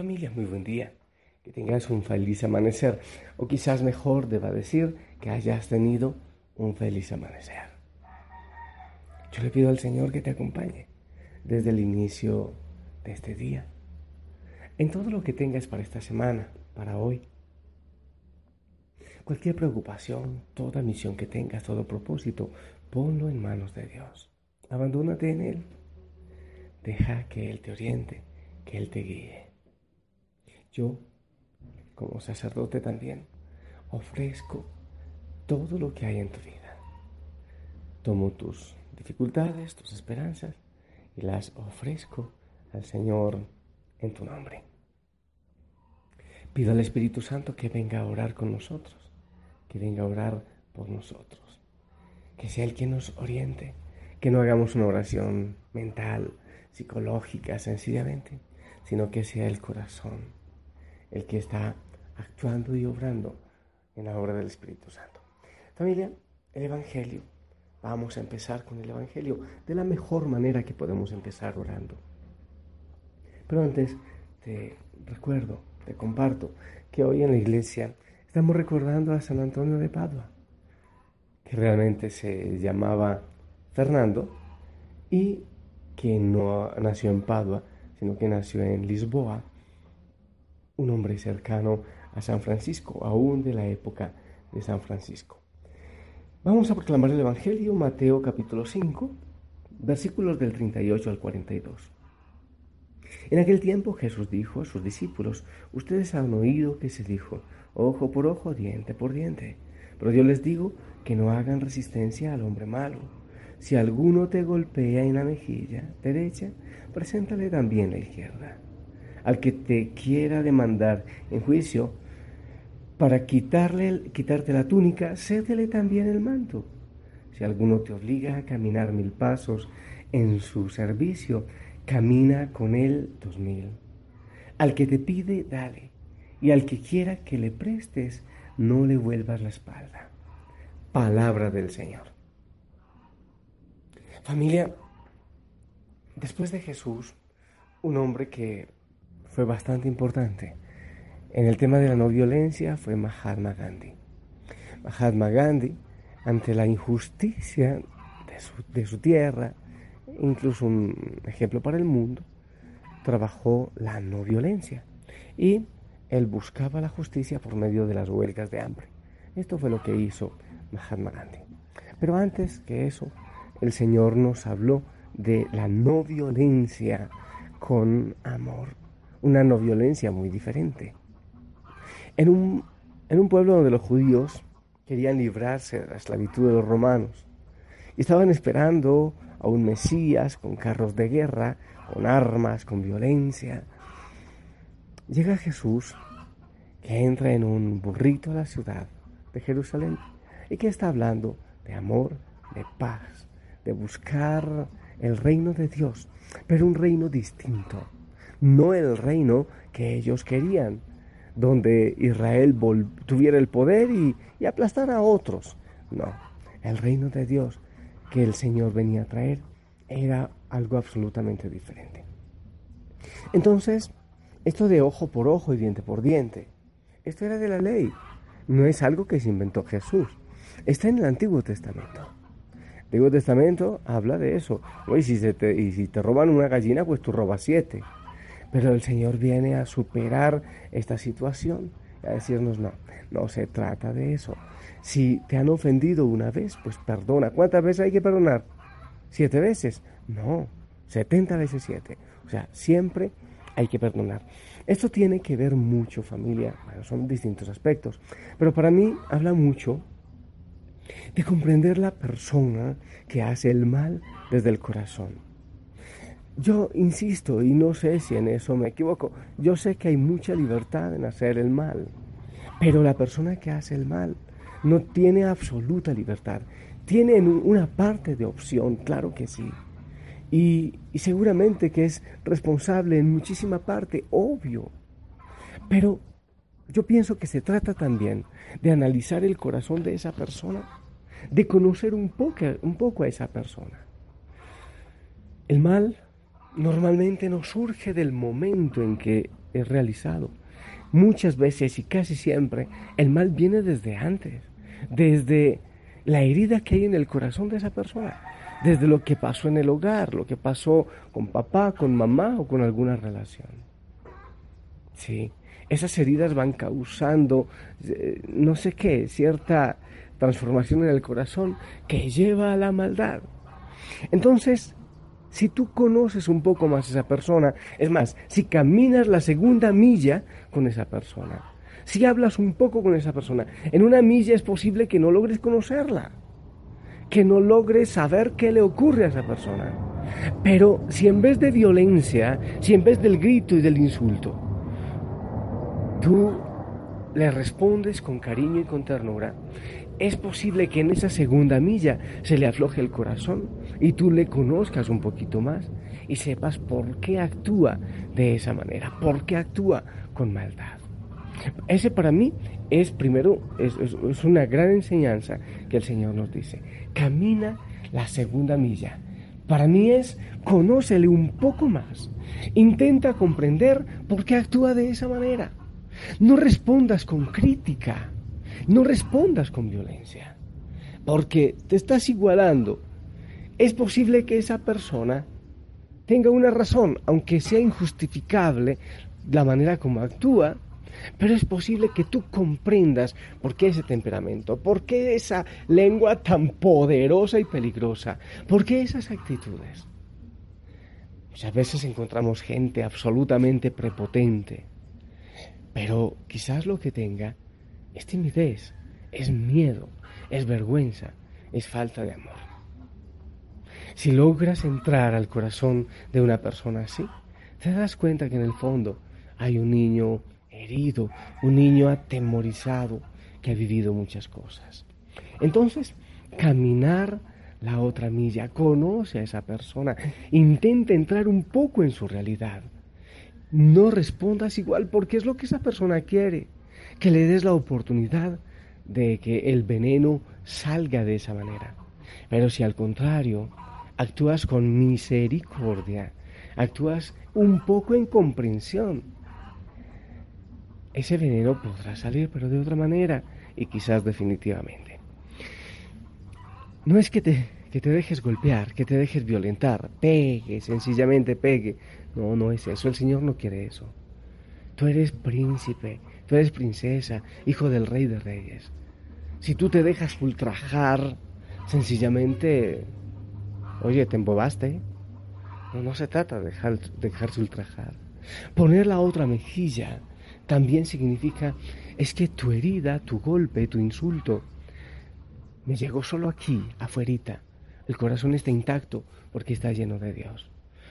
Familia, muy buen día. Que tengas un feliz amanecer. O quizás mejor deba decir que hayas tenido un feliz amanecer. Yo le pido al Señor que te acompañe desde el inicio de este día, en todo lo que tengas para esta semana, para hoy. Cualquier preocupación, toda misión que tengas, todo propósito, ponlo en manos de Dios. Abandónate en Él. Deja que Él te oriente, que Él te guíe. Yo, como sacerdote también, ofrezco todo lo que hay en tu vida. Tomo tus dificultades, tus esperanzas, y las ofrezco al Señor en tu nombre. Pido al Espíritu Santo que venga a orar con nosotros, que venga a orar por nosotros, que sea el que nos oriente, que no hagamos una oración mental, psicológica, sencillamente, sino que sea el corazón el que está actuando y obrando en la obra del Espíritu Santo. Familia, el Evangelio Vamos a empezar con el Evangelio de la mejor manera que podemos empezar orando. Pero antes te recuerdo, te comparto que hoy en la iglesia estamos recordando a San Antonio de Padua, que realmente se llamaba Fernando y que no nació en Padua, sino que nació en Lisboa, un hombre cercano a San Francisco, aún de la época de San Francisco. Vamos a proclamar el Evangelio, Mateo capítulo 5, versículos del 38 al 42. En aquel tiempo Jesús dijo a sus discípulos, ustedes han oído que se dijo, ojo por ojo, diente por diente. Pero yo les digo que no hagan resistencia al hombre malo. Si alguno te golpea en la mejilla derecha, preséntale también la izquierda. Al que te quiera demandar en juicio, para quitarle, quitarte la túnica, cédele también el manto. Si alguno te obliga a caminar mil pasos en su servicio, camina con él dos mil. Al que te pide, dale, y al que quiera que le prestes, no le vuelvas la espalda. Palabra del Señor. Familia, después de Jesús, un hombre que fue bastante importante, en el tema de la no violencia fue Mahatma Gandhi. Mahatma Gandhi, ante la injusticia de su, tierra, incluso un ejemplo para el mundo, trabajó la no violencia y él buscaba la justicia por medio de las huelgas de hambre. Esto fue lo que hizo Mahatma Gandhi. Pero antes que eso, el Señor nos habló de la no violencia con amor, una no violencia muy diferente en un, en un pueblo donde los judíos querían librarse de la esclavitud de los romanos y estaban esperando a un Mesías con carros de guerra, con armas, con violencia. Llega Jesús que entra en un burrito a la ciudad de Jerusalén y que está hablando de amor, de paz, de buscar el reino de Dios, pero un reino distinto, no el reino que ellos querían, donde Israel tuviera el poder y, y aplastara a otros. No, el reino de Dios que el Señor venía a traer era algo absolutamente diferente. Entonces, esto de ojo por ojo y diente por diente, esto era de la ley, no es algo que se inventó Jesús, está en el Antiguo Testamento. El Antiguo Testamento habla de eso. y si, te, y si te roban una gallina, pues tú robas siete. Pero el Señor viene a superar esta situación y a decirnos, no, no se trata de eso. Si te han ofendido una vez, pues perdona. ¿Cuántas veces hay que perdonar? ¿Siete veces? No, setenta veces siete. O sea, siempre hay que perdonar. Esto tiene que ver mucho, familia, bueno, son distintos aspectos, pero para mí habla mucho de comprender la persona que hace el mal desde el corazón yo insisto, y no sé si en eso me equivoco, yo sé que hay mucha libertad en hacer el mal, pero la persona que hace el mal no tiene absoluta libertad. Tiene una parte de opción, claro que sí. Y, seguramente que es responsable en muchísima parte, obvio. Pero yo pienso que se trata también de analizar el corazón de esa persona, de conocer un poco, un poco a esa persona. El mal normalmente no surge del momento en que es realizado. Muchas veces y casi siempre el mal viene desde antes, desde la herida que hay en el corazón de esa persona, desde lo que pasó en el hogar, lo que pasó con papá, con mamá o con alguna relación. Sí, esas heridas van causando, eh, no sé qué, cierta transformación en el corazón que lleva a la maldad. Entonces, si tú conoces un poco más a esa persona, es más, si caminas la segunda milla con esa persona, si hablas un poco con esa persona, en una milla es posible que no logres conocerla, que no logres saber qué le ocurre a esa persona. Pero si en vez de violencia, si en vez del grito y del insulto, tú le respondes con cariño y con ternura, es posible que en esa segunda milla se le afloje el corazón y tú le conozcas un poquito más y sepas por qué actúa de esa manera, por qué actúa con maldad. Ese para mí es primero, es, es una gran enseñanza que el Señor nos dice. Camina la segunda milla. Para mí es conócele un poco más. Intenta comprender por qué actúa de esa manera. No respondas con crítica no respondas con violencia, porque te estás igualando. Es posible que esa persona tenga una razón, aunque sea injustificable la manera como actúa, pero es posible que tú comprendas por qué ese temperamento, por qué esa lengua tan poderosa y peligrosa, por qué esas actitudes. Muchas veces encontramos gente absolutamente prepotente, pero quizás lo que tenga es timidez, es miedo, es vergüenza, es falta de amor. Si logras entrar al corazón de una persona así, te das cuenta que en el fondo hay un niño herido, un niño atemorizado que ha vivido muchas cosas. Entonces, caminar la otra milla, conoce a esa persona, intenta entrar un poco en su realidad. No respondas igual porque es lo que esa persona quiere que le des la oportunidad de que el veneno salga de esa manera. Pero si al contrario actúas con misericordia, actúas un poco en comprensión, ese veneno podrá salir, pero de otra manera y quizás definitivamente. No es que te, que te dejes golpear, que te dejes violentar, pegue, sencillamente pegue. No, no es eso, el Señor no quiere eso. Tú eres príncipe, Tú eres princesa, hijo del rey de reyes. Si tú te dejas ultrajar, sencillamente, oye, te embobaste. No, no se trata de dejar, dejarse ultrajar. Poner la otra mejilla también significa, es que tu herida, tu golpe, tu insulto, me llegó solo aquí, afuerita. El corazón está intacto porque está lleno de Dios.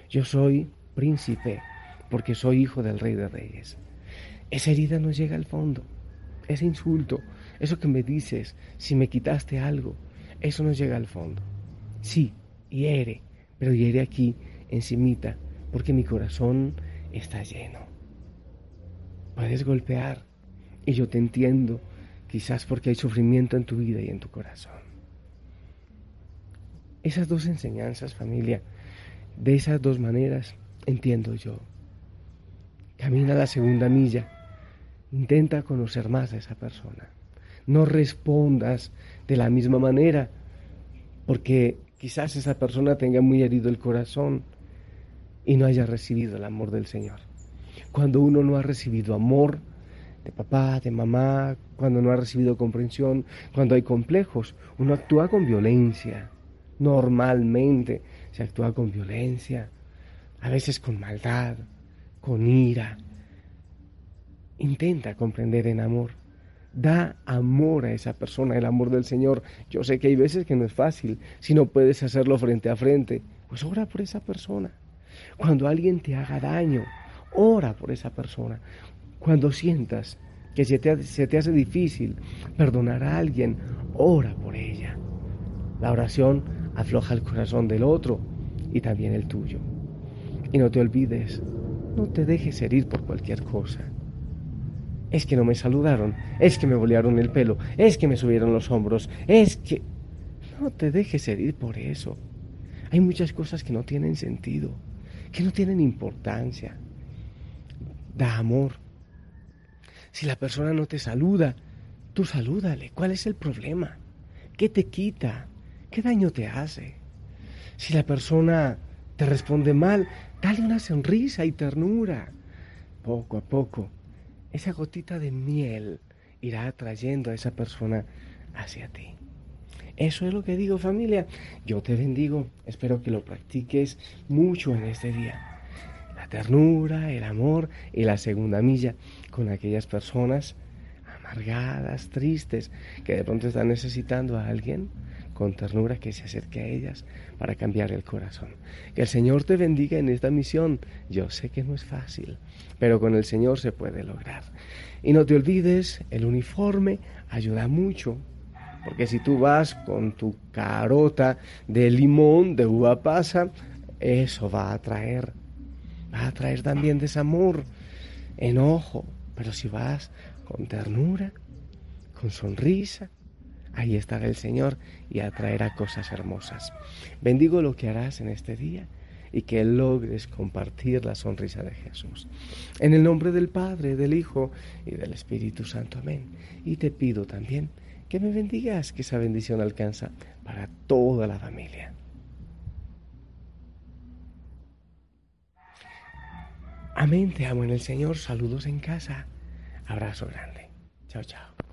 Yo soy príncipe porque soy hijo del rey de reyes. Esa herida no llega al fondo. Ese insulto, eso que me dices, si me quitaste algo, eso no llega al fondo. Sí, hiere, pero hiere aquí, encimita, porque mi corazón está lleno. Puedes golpear, y yo te entiendo, quizás porque hay sufrimiento en tu vida y en tu corazón. Esas dos enseñanzas, familia, de esas dos maneras entiendo yo. Camina la segunda milla Intenta conocer más a esa persona. No respondas de la misma manera, porque quizás esa persona tenga muy herido el corazón y no haya recibido el amor del Señor. Cuando uno no ha recibido amor de papá, de mamá, cuando no ha recibido comprensión, cuando hay complejos, uno actúa con violencia. Normalmente se actúa con violencia, a veces con maldad, con ira, Intenta comprender en amor. Da amor a esa persona, el amor del Señor. Yo sé que hay veces que no es fácil. Si no puedes hacerlo frente a frente, pues ora por esa persona. Cuando alguien te haga daño, ora por esa persona. Cuando sientas que se te, se te hace difícil perdonar a alguien, ora por ella. La oración afloja el corazón del otro y también el tuyo. Y no te olvides, no te dejes herir por cualquier cosa. Es que no me saludaron, es que me bolearon el pelo, es que me subieron los hombros, es que... No te dejes herir por eso. Hay muchas cosas que no tienen sentido, que no tienen importancia. Da amor. Si la persona no te saluda, tú salúdale. ¿Cuál es el problema? ¿Qué te quita? ¿Qué daño te hace? Si la persona te responde mal, dale una sonrisa y ternura. Poco a poco, esa gotita de miel irá atrayendo a esa persona hacia ti. Eso es lo que digo familia. Yo te bendigo. Espero que lo practiques mucho en este día. La ternura, el amor y la segunda milla con aquellas personas amargadas, tristes, que de pronto están necesitando a alguien con ternura que se acerque a ellas para cambiar el corazón. Que el Señor te bendiga en esta misión. Yo sé que no es fácil, pero con el Señor se puede lograr. Y no te olvides, el uniforme ayuda mucho. Porque si tú vas con tu carota de limón, de uva pasa, eso va a traer, va a traer también desamor, enojo. Pero si vas con ternura, con sonrisa, ahí estará el Señor y atraerá cosas hermosas. Bendigo lo que harás en este día y que logres compartir la sonrisa de Jesús. En el nombre del Padre, del Hijo y del Espíritu Santo. Amén. Y te pido también que me bendigas, que esa bendición alcanza para toda la familia. Amén, te amo en el Señor. Saludos en casa. Abrazo grande. Chao, chao.